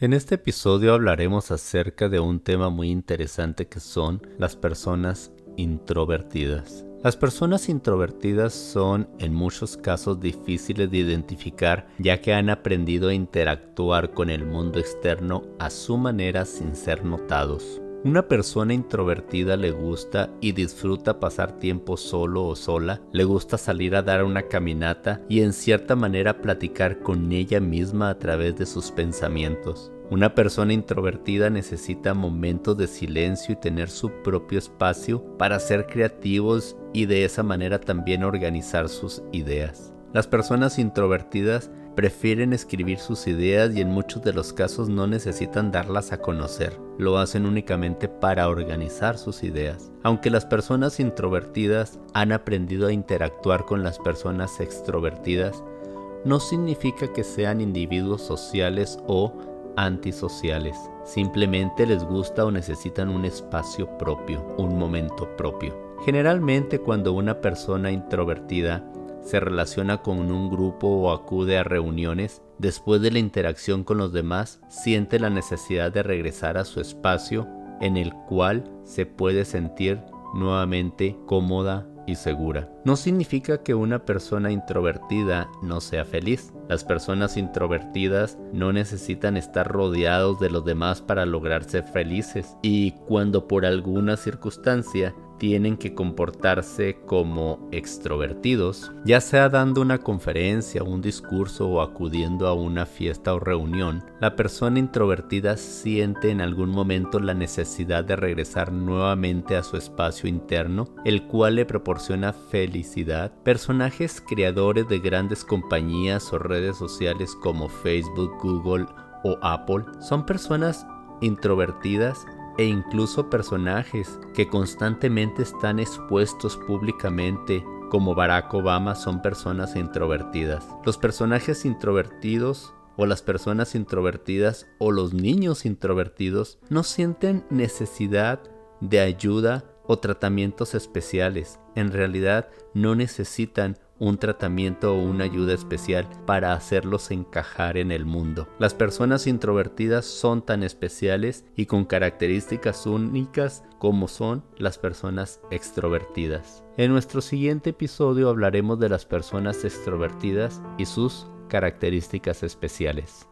En este episodio hablaremos acerca de un tema muy interesante que son las personas introvertidas. Las personas introvertidas son en muchos casos difíciles de identificar ya que han aprendido a interactuar con el mundo externo a su manera sin ser notados. Una persona introvertida le gusta y disfruta pasar tiempo solo o sola, le gusta salir a dar una caminata y en cierta manera platicar con ella misma a través de sus pensamientos. Una persona introvertida necesita momentos de silencio y tener su propio espacio para ser creativos y de esa manera también organizar sus ideas. Las personas introvertidas prefieren escribir sus ideas y en muchos de los casos no necesitan darlas a conocer, lo hacen únicamente para organizar sus ideas. Aunque las personas introvertidas han aprendido a interactuar con las personas extrovertidas, no significa que sean individuos sociales o antisociales. Simplemente les gusta o necesitan un espacio propio, un momento propio. Generalmente cuando una persona introvertida se relaciona con un grupo o acude a reuniones, después de la interacción con los demás, siente la necesidad de regresar a su espacio en el cual se puede sentir nuevamente cómoda y segura. No significa que una persona introvertida no sea feliz. Las personas introvertidas no necesitan estar rodeados de los demás para lograr ser felices y cuando por alguna circunstancia tienen que comportarse como extrovertidos, ya sea dando una conferencia, un discurso o acudiendo a una fiesta o reunión, la persona introvertida siente en algún momento la necesidad de regresar nuevamente a su espacio interno, el cual le proporciona felicidad. Personajes creadores de grandes compañías o redes sociales como Facebook, Google o Apple son personas introvertidas e incluso personajes que constantemente están expuestos públicamente como Barack Obama son personas introvertidas. Los personajes introvertidos o las personas introvertidas o los niños introvertidos no sienten necesidad de ayuda o tratamientos especiales. En realidad no necesitan un tratamiento o una ayuda especial para hacerlos encajar en el mundo. Las personas introvertidas son tan especiales y con características únicas como son las personas extrovertidas. En nuestro siguiente episodio hablaremos de las personas extrovertidas y sus características especiales.